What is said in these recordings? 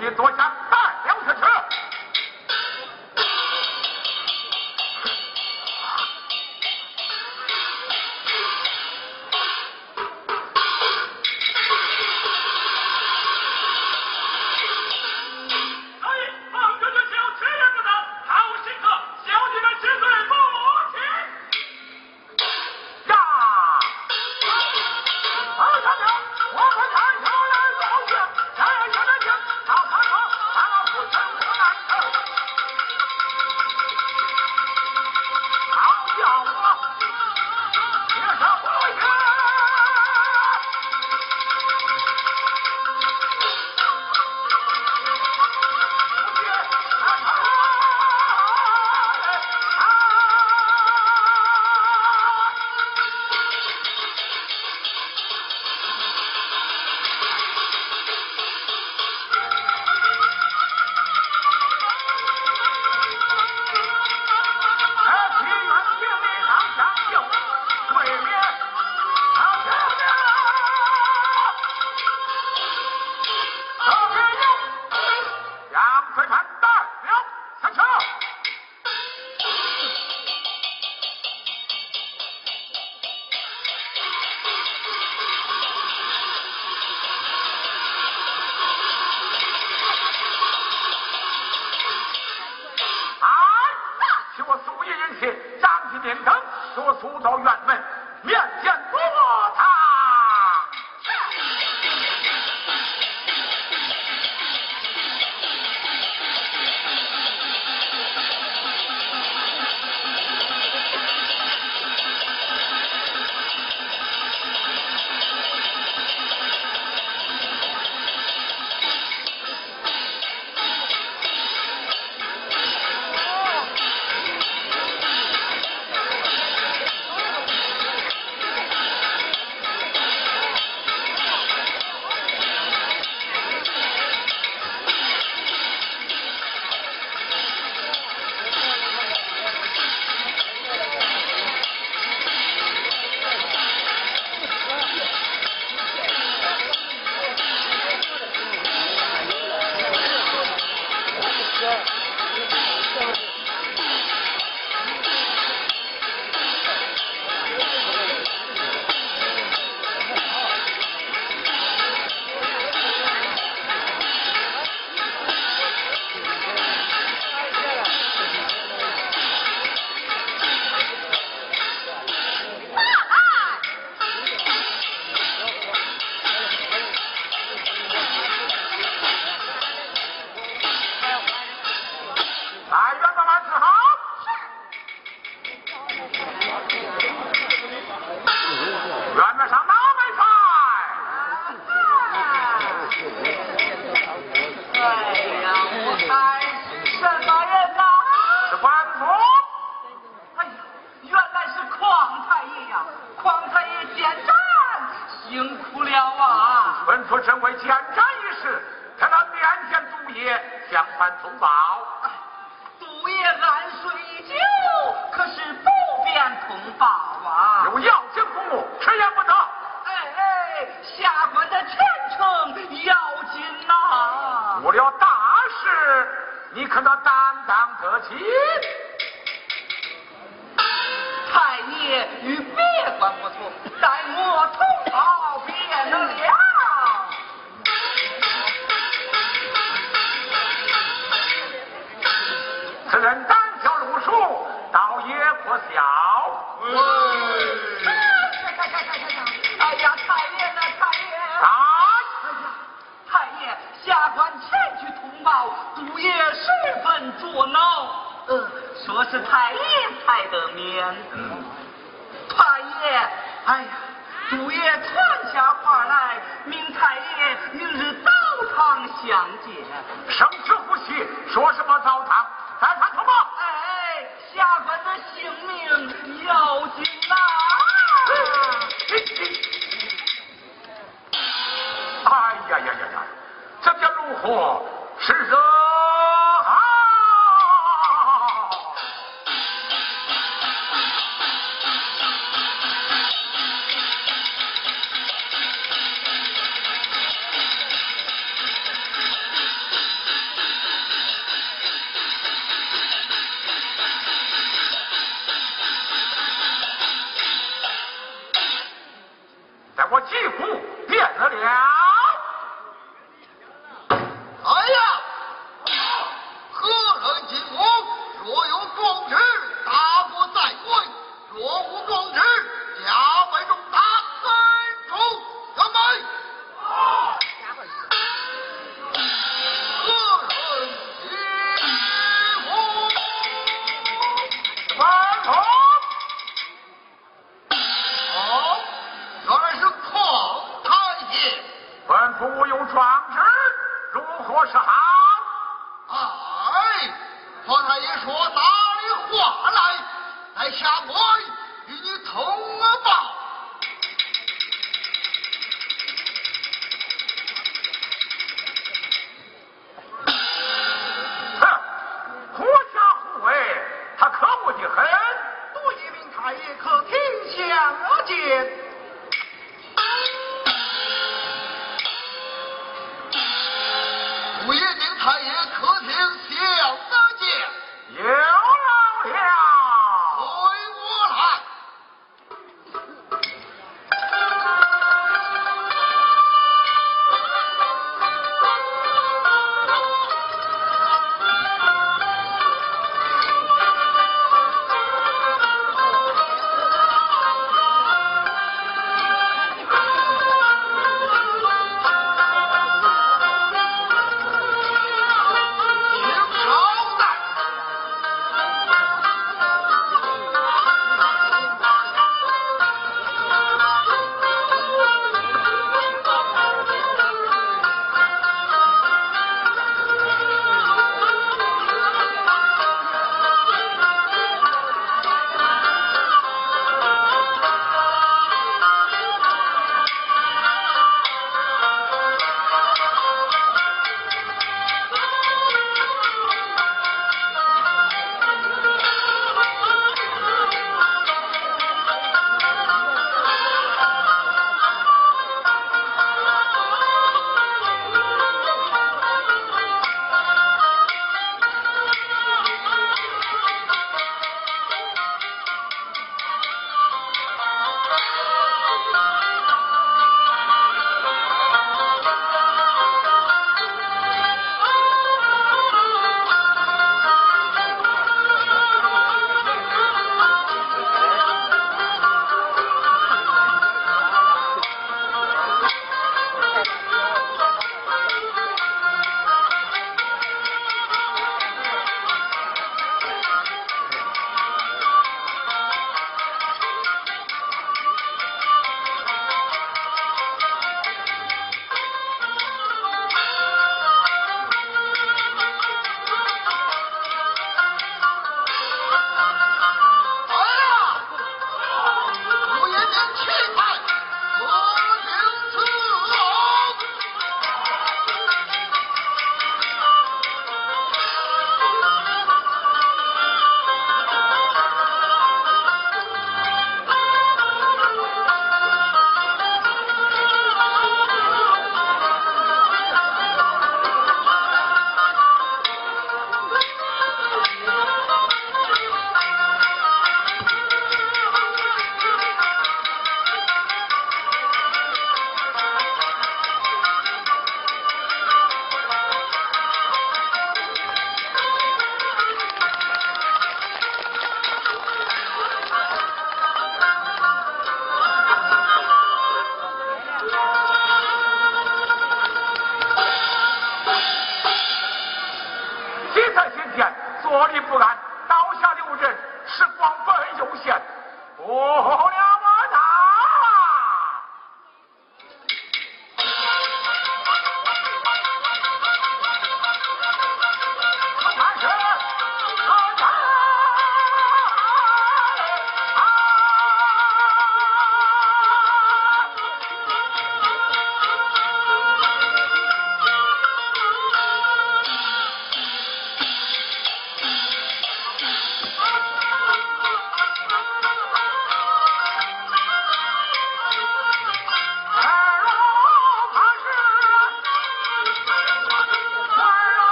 你多少不小。哎呀，太爷呢？太爷。啊！哎呀，太爷，下官前去通报，主爷十分作恼。嗯，说是太爷才得免。嗯，太爷，哎呀，杜爷传下话来，命太爷明日早堂相见。生死不息，说什么早堂？咱传通报。下官的性命要紧呐。啊哎呀呀呀呀这叫如何是人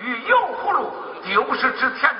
与油葫芦丢失之前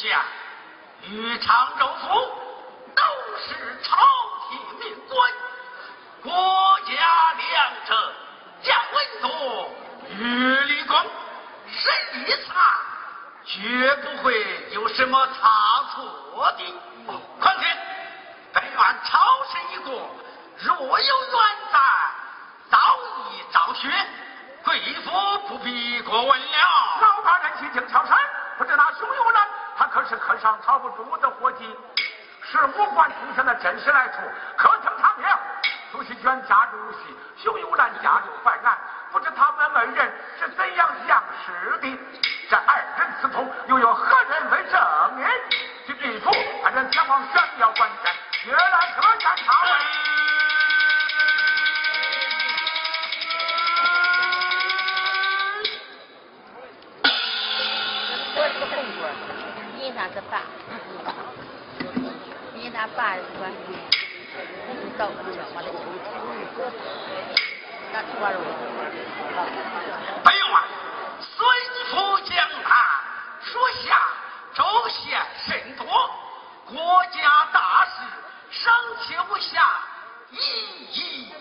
下与常州府都是朝廷命官国家良臣将文多，于立功审理查绝不会有什么差错的况且本院超生一个若有远在早已昭雪贵府不必过问了。老大人去请乔山不知那凶有人他可是和上曹不住的伙计，是武官出身的真实来处，可称查明。朱锡卷家住无锡，熊友兰家住淮南，不知他们二人是怎样相识的？这二人私通，又有何人为证人？据据说，二人前往玄妙关山，约来何山查问。的爸，你那爸说，我不照顾你，不用啊，孙福将他属下周县甚多，国家大事尚且无下，一一。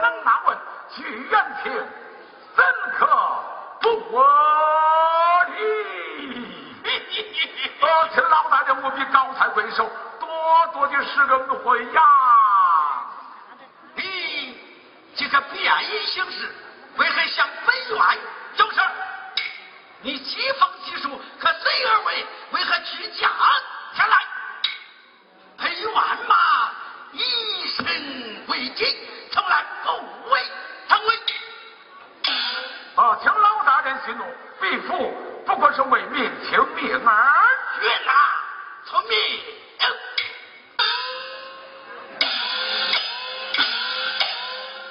能纳问，据原情，怎可不理？哦，请老大人务必高抬贵手，多多的施恩惠呀！你这个便衣行事，为何向本院走事？你既封既属，可随而为，为何居家前来？本院嘛，以身为己，从来不为当为。啊，请老大人息怒，必父不过是为民请命而去啊，聪明。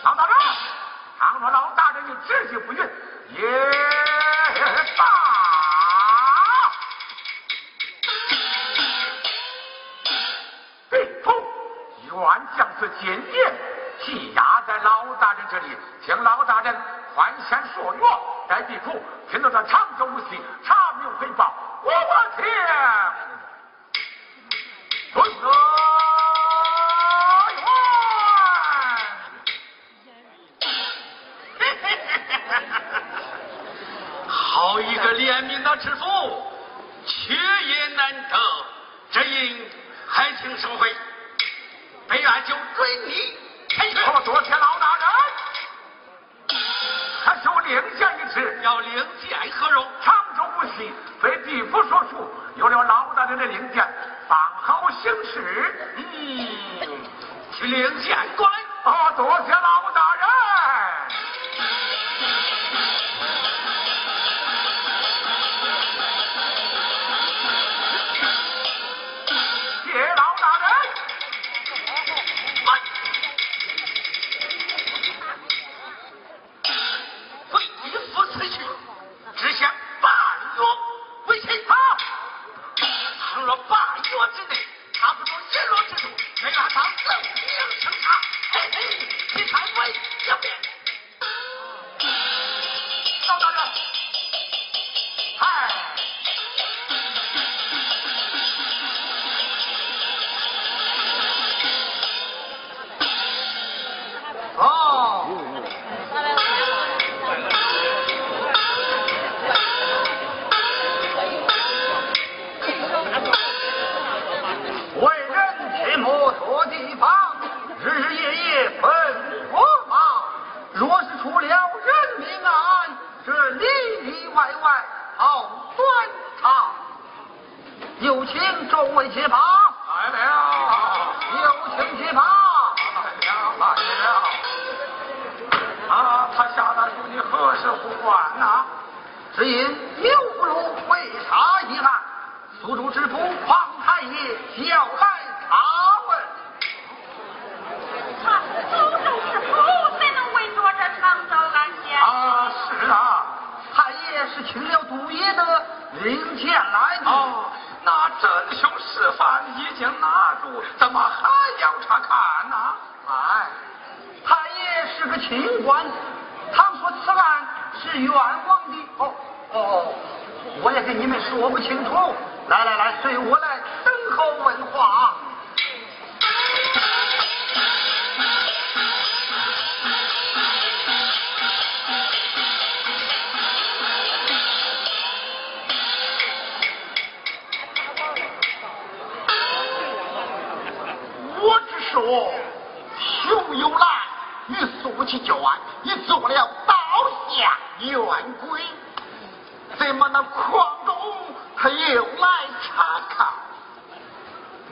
老大人，倘若老大人你志气不允，也请老大人宽限数月，待地府听到他长久无息，查明回报，我我听。遵好一个怜悯的知府，缺也难得，这应还请收回。本院就追你前去。多谢老令箭一尺，要令箭何容？长州无锡非地府所属，有了老大人的令箭，方好行事。嗯，去令箭官。啊，多谢老大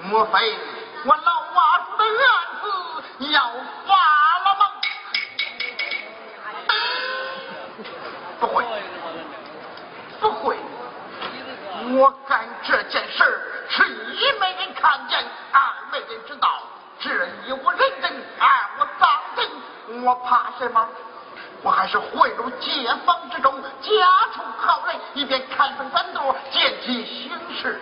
莫非我老娃子的案子要发了吗？不会，不会，我干这件事是一没人看见，二没人知道，这一我认真，二我当真，我怕什么？我还是混入街坊之中，家中好人，以便看分三度，见其行事。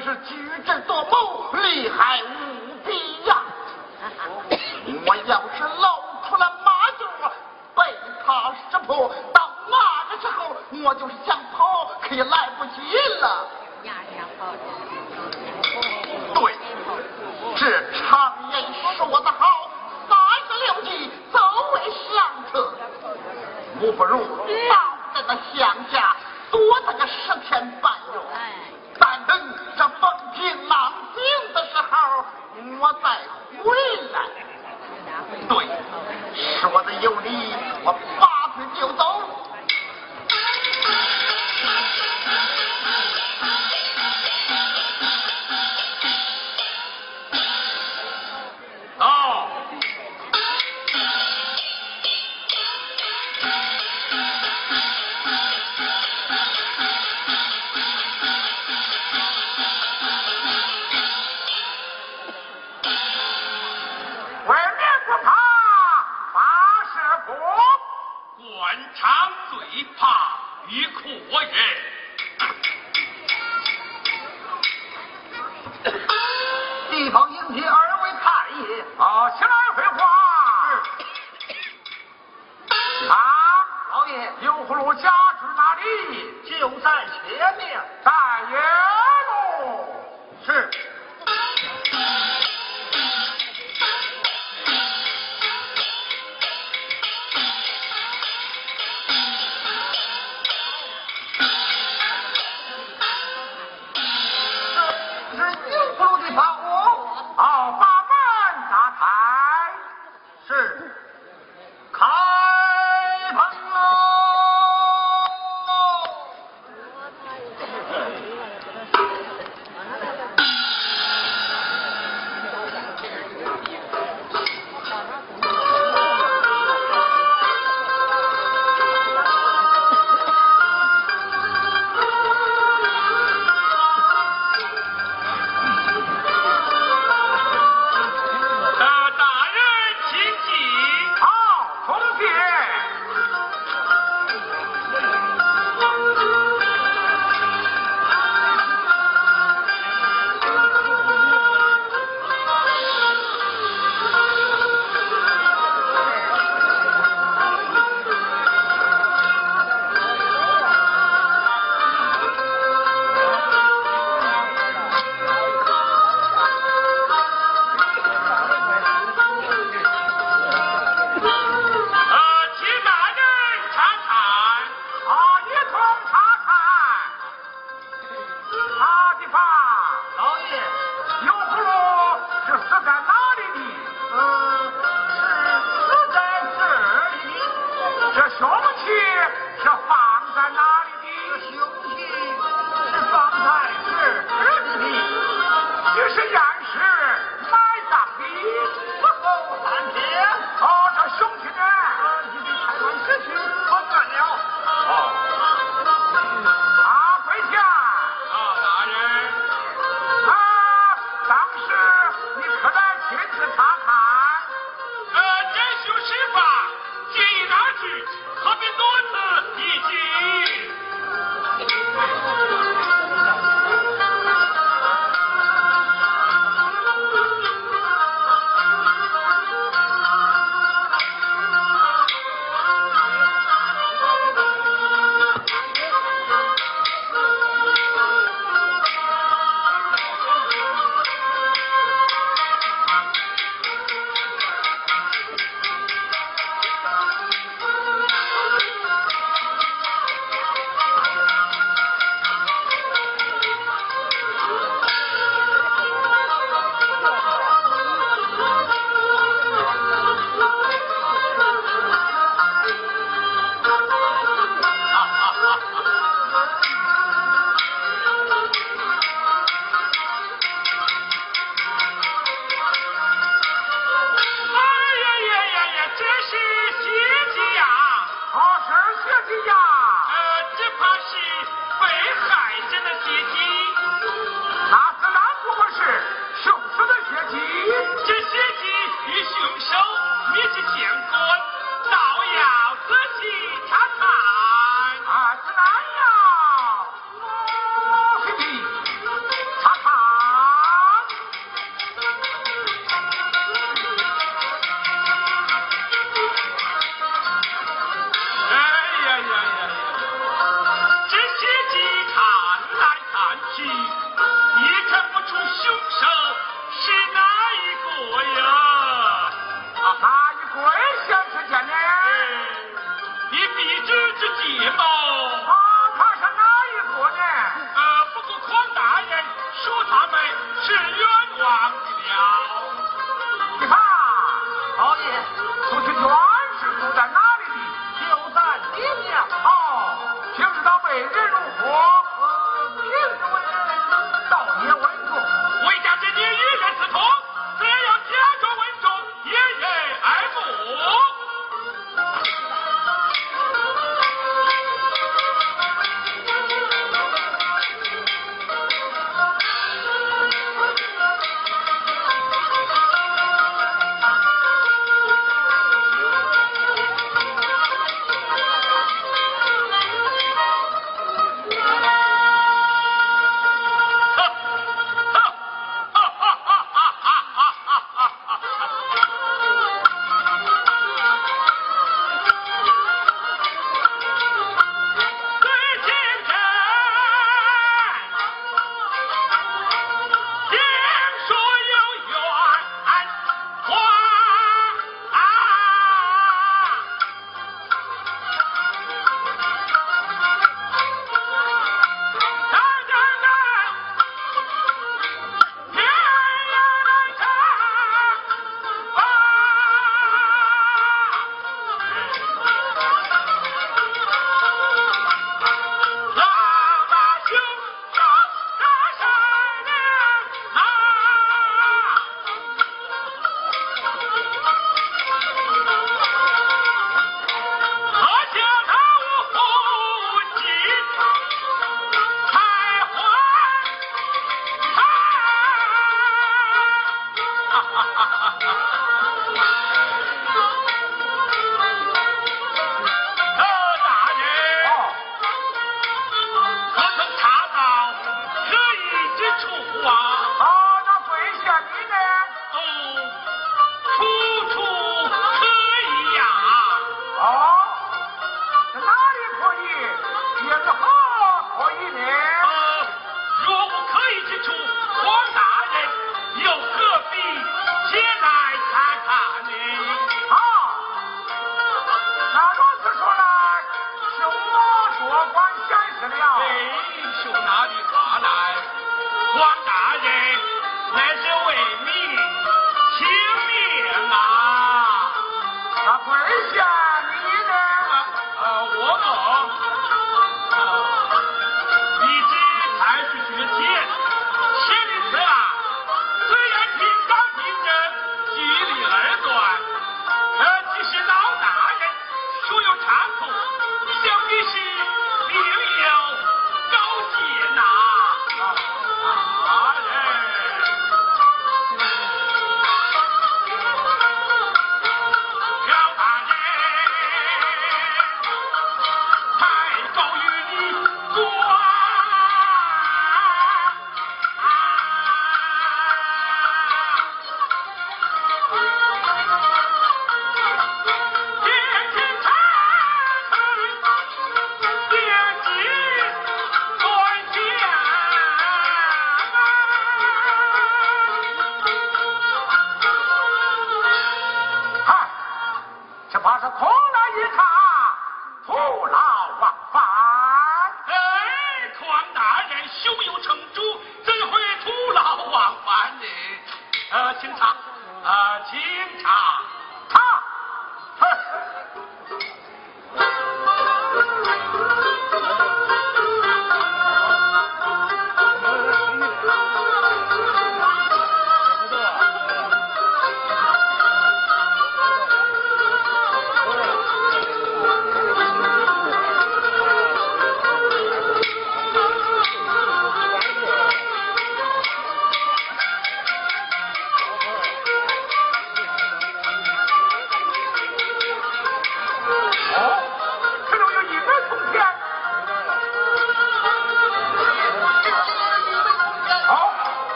是举止多谋，厉害无比呀。我要是露出了马脚，被他识破，到那个时候，我就是想跑，可也来不及了。对，这常言说得好，三十六计，走为上策。我不如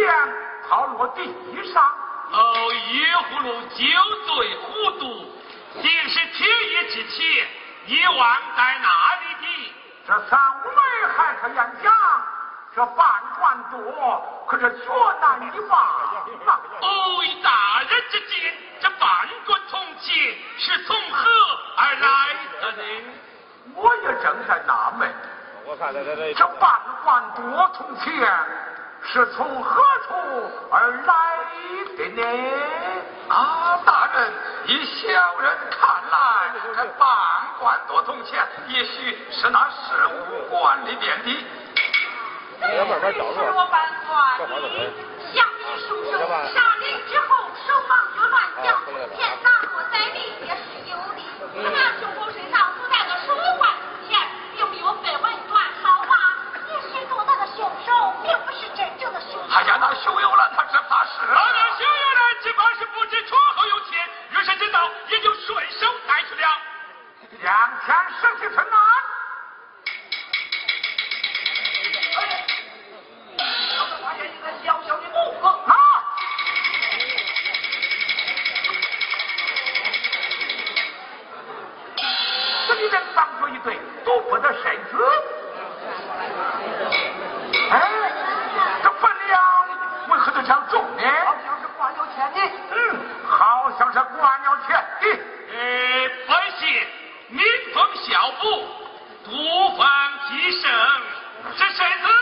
将抛落地上。哦，一葫芦酒醉糊涂，竟是天爷之妻，一万在哪里的？这三五雷还可言家，这半罐多，可是却难以忘啊！哦，大人之见，这半罐铜钱是从何而来的呢？我也正在纳闷。我看这这这半罐多铜钱。是从何处而来的呢？啊，大人，以小人看来，这半贯多铜钱，也许是那十五贯里边的。这慢慢找。半贯的，乡你叔叔杀人之后，手忙脚乱，将钱拿过在你也是有的。那就我。老娘小月人只怕是不知出何有钱于是之道也就顺手带去了两枪上击城南哎他们发现一个小小的木盒啊这里人当着一对赌博的神子。想种呢？好像是官有钱的。嗯，好像是官有钱的。呃，百姓民风孝妇，独房吉生，是谁子？